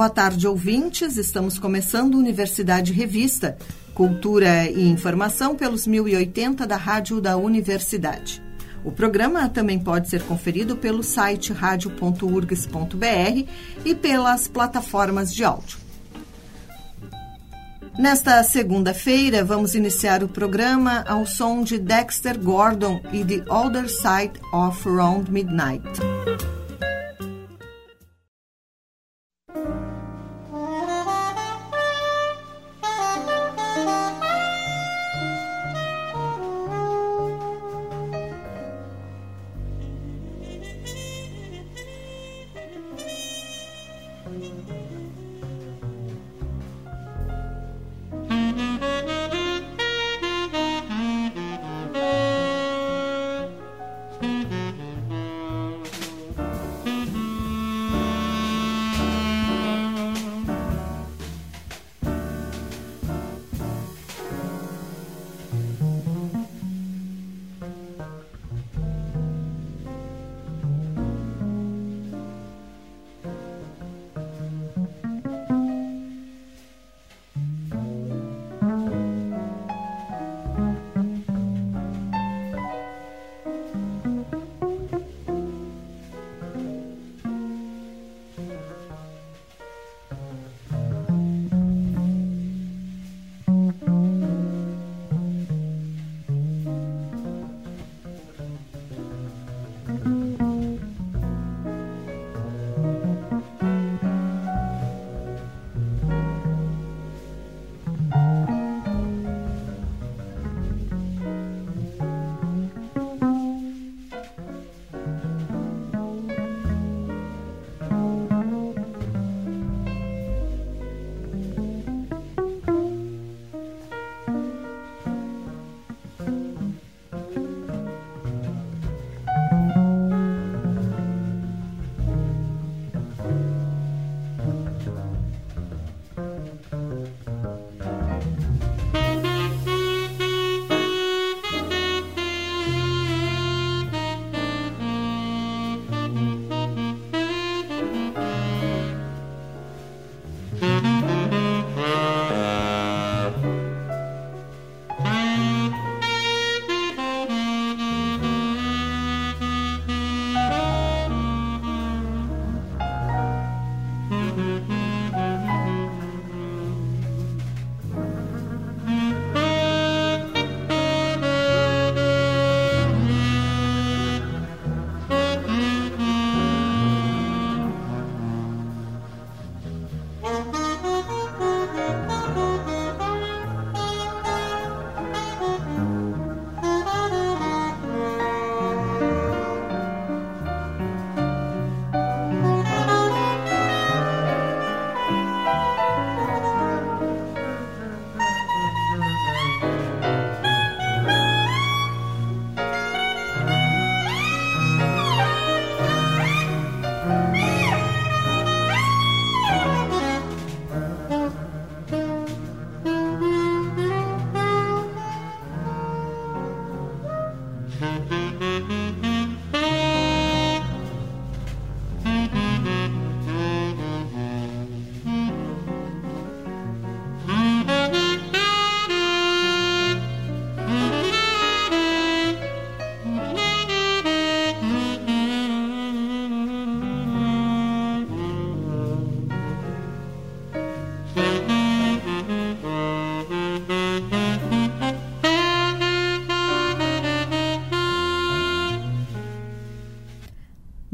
Boa tarde, ouvintes. Estamos começando Universidade Revista, Cultura e Informação pelos 1080 da Rádio da Universidade. O programa também pode ser conferido pelo site radio.urgs.br e pelas plataformas de áudio. Nesta segunda-feira, vamos iniciar o programa ao som de Dexter Gordon e The Other Side of Round Midnight.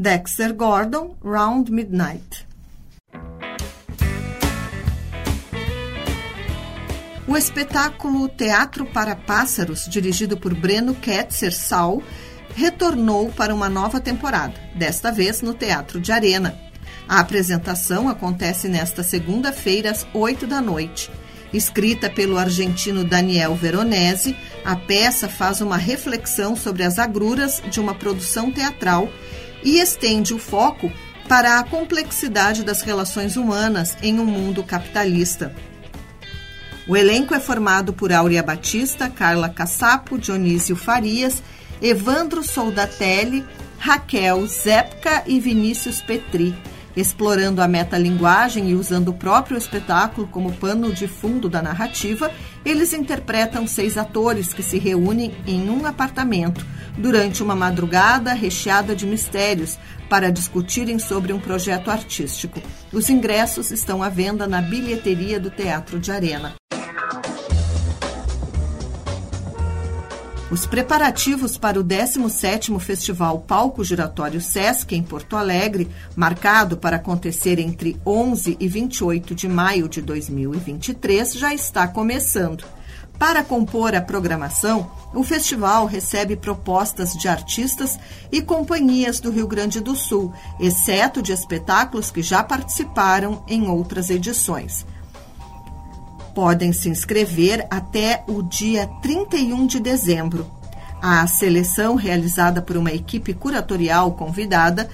Dexter Gordon, Round Midnight. O espetáculo Teatro para Pássaros, dirigido por Breno Ketzer Sal, retornou para uma nova temporada, desta vez no Teatro de Arena. A apresentação acontece nesta segunda-feira, às 8 da noite. Escrita pelo argentino Daniel Veronese, a peça faz uma reflexão sobre as agruras de uma produção teatral e estende o foco para a complexidade das relações humanas em um mundo capitalista. O elenco é formado por Áurea Batista, Carla Cassapo, Dionísio Farias, Evandro Soldatelli, Raquel Zepka e Vinícius Petri. Explorando a metalinguagem e usando o próprio espetáculo como pano de fundo da narrativa, eles interpretam seis atores que se reúnem em um apartamento durante uma madrugada recheada de mistérios para discutirem sobre um projeto artístico. Os ingressos estão à venda na bilheteria do Teatro de Arena. Os preparativos para o 17º Festival Palco Giratório Sesc em Porto Alegre, marcado para acontecer entre 11 e 28 de maio de 2023, já está começando. Para compor a programação, o festival recebe propostas de artistas e companhias do Rio Grande do Sul, exceto de espetáculos que já participaram em outras edições podem se inscrever até o dia 31 de dezembro. A seleção, realizada por uma equipe curatorial convidada,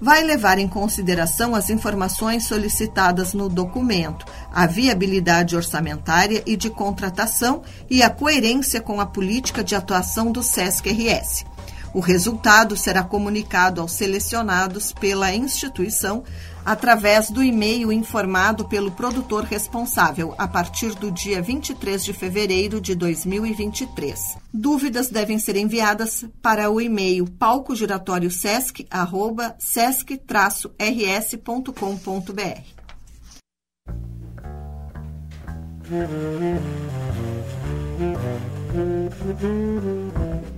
vai levar em consideração as informações solicitadas no documento, a viabilidade orçamentária e de contratação e a coerência com a política de atuação do SESC-RS. O resultado será comunicado aos selecionados pela instituição através do e-mail informado pelo produtor responsável a partir do dia 23 de fevereiro de 2023. Dúvidas devem ser enviadas para o e-mail palcojuratoriocesc@cesc-rs.com.br Música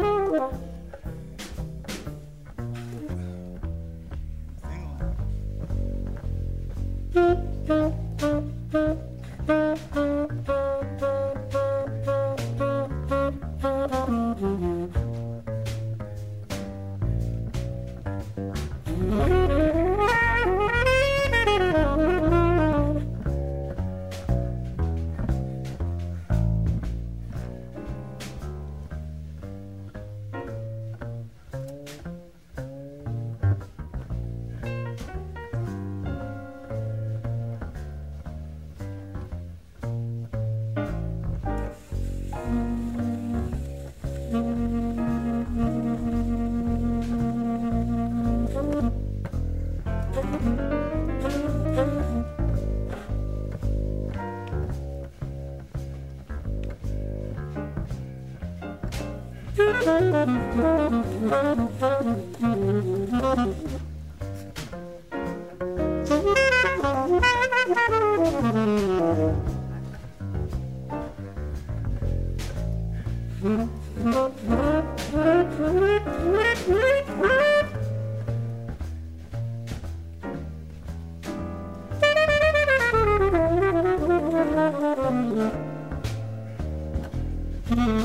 Mm-hmm.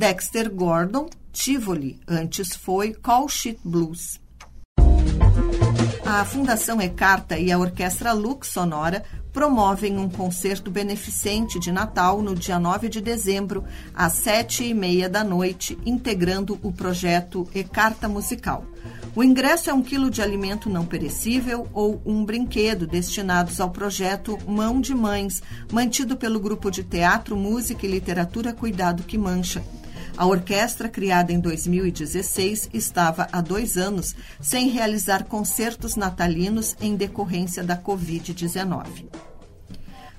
Dexter Gordon, Tivoli, antes foi Call Blues. A Fundação Ecarta e a Orquestra Lux Sonora promovem um concerto beneficente de Natal no dia 9 de dezembro, às sete e meia da noite, integrando o projeto Ecarta Musical. O ingresso é um quilo de alimento não perecível ou um brinquedo destinados ao projeto Mão de Mães, mantido pelo grupo de teatro, música e literatura Cuidado que Mancha. A orquestra, criada em 2016, estava há dois anos sem realizar concertos natalinos em decorrência da Covid-19.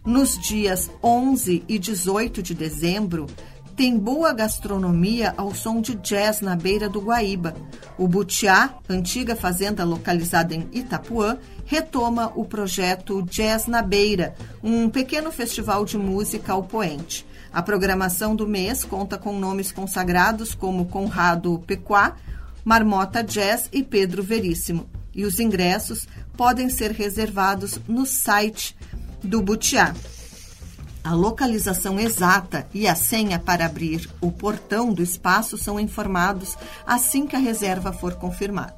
Nos dias 11 e 18 de dezembro, tem boa gastronomia ao som de jazz na beira do Guaíba. O Butiá, antiga fazenda localizada em Itapuã, retoma o projeto Jazz na Beira, um pequeno festival de música ao poente. A programação do mês conta com nomes consagrados como Conrado Pequá, Marmota Jazz e Pedro Veríssimo. E os ingressos podem ser reservados no site do Butiá. A localização exata e a senha para abrir o portão do espaço são informados assim que a reserva for confirmada.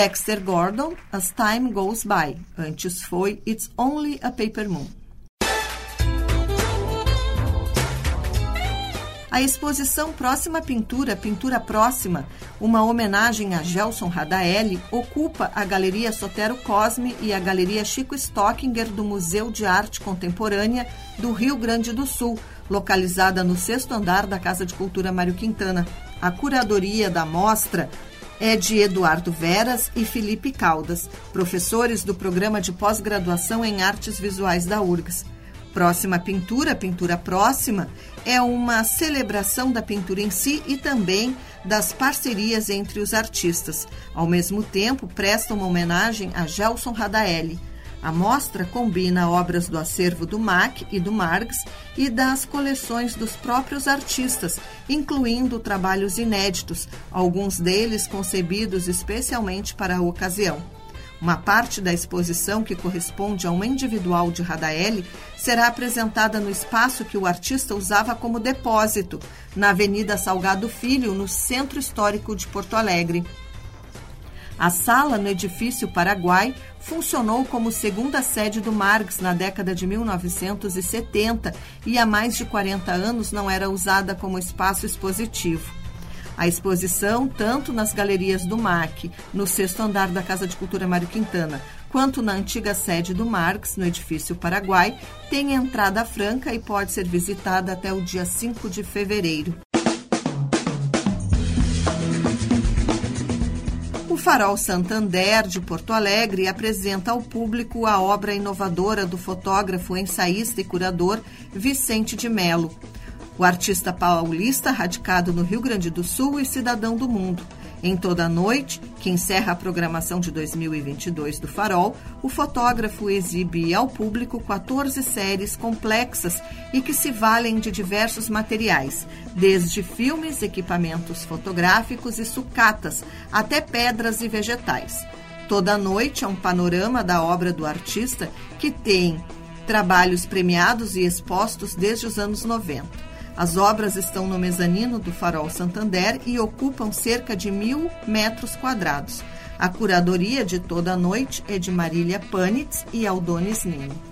Dexter Gordon, As Time Goes By. Antes foi It's Only a Paper Moon. A exposição Próxima Pintura, Pintura Próxima, uma homenagem a Gelson Radaelli, ocupa a Galeria Sotero Cosme e a Galeria Chico Stockinger do Museu de Arte Contemporânea do Rio Grande do Sul, localizada no sexto andar da Casa de Cultura Mário Quintana. A curadoria da mostra é de Eduardo Veras e Felipe Caldas, professores do programa de pós-graduação em artes visuais da URGS. Próxima Pintura, Pintura Próxima, é uma celebração da pintura em si e também das parcerias entre os artistas. Ao mesmo tempo, presta uma homenagem a Gelson Radaelli. A mostra combina obras do acervo do MAC e do Marx e das coleções dos próprios artistas, incluindo trabalhos inéditos, alguns deles concebidos especialmente para a ocasião. Uma parte da exposição, que corresponde a uma individual de Radaeli, será apresentada no espaço que o artista usava como depósito, na Avenida Salgado Filho, no Centro Histórico de Porto Alegre. A sala no edifício Paraguai funcionou como segunda sede do Marx na década de 1970 e há mais de 40 anos não era usada como espaço expositivo. A exposição, tanto nas galerias do MAC, no sexto andar da Casa de Cultura Mário Quintana, quanto na antiga sede do Marx, no edifício Paraguai, tem entrada franca e pode ser visitada até o dia 5 de fevereiro. Farol Santander de Porto Alegre apresenta ao público a obra inovadora do fotógrafo, ensaísta e curador Vicente de Melo. O artista paulista, radicado no Rio Grande do Sul e cidadão do mundo. Em toda a noite, que encerra a programação de 2022 do Farol, o fotógrafo exibe ao público 14 séries complexas e que se valem de diversos materiais, desde filmes, equipamentos fotográficos e sucatas, até pedras e vegetais. Toda a noite é um panorama da obra do artista que tem trabalhos premiados e expostos desde os anos 90. As obras estão no mezanino do Farol Santander e ocupam cerca de mil metros quadrados. A curadoria de toda a noite é de Marília Panitz e Aldonis Nino.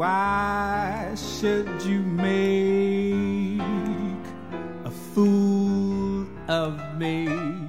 Why should you make a fool of me?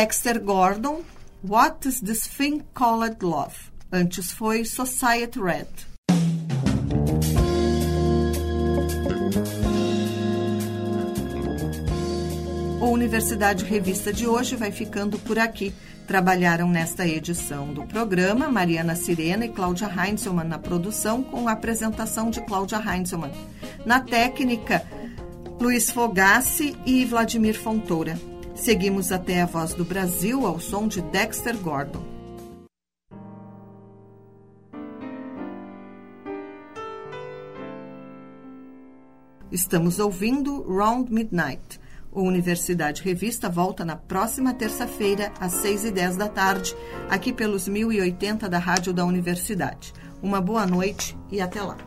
Dexter Gordon, What is this thing called love? Antes foi Society Red. O Universidade Revista de hoje vai ficando por aqui. Trabalharam nesta edição do programa Mariana Sirena e Cláudia Heinzelmann na produção, com a apresentação de Cláudia Heinzelmann. Na técnica, Luiz Fogassi e Vladimir Fontoura. Seguimos até a Voz do Brasil ao som de Dexter Gordon. Estamos ouvindo Round Midnight. O Universidade Revista volta na próxima terça-feira, às 6 e 10 da tarde, aqui pelos 1080 da Rádio da Universidade. Uma boa noite e até lá.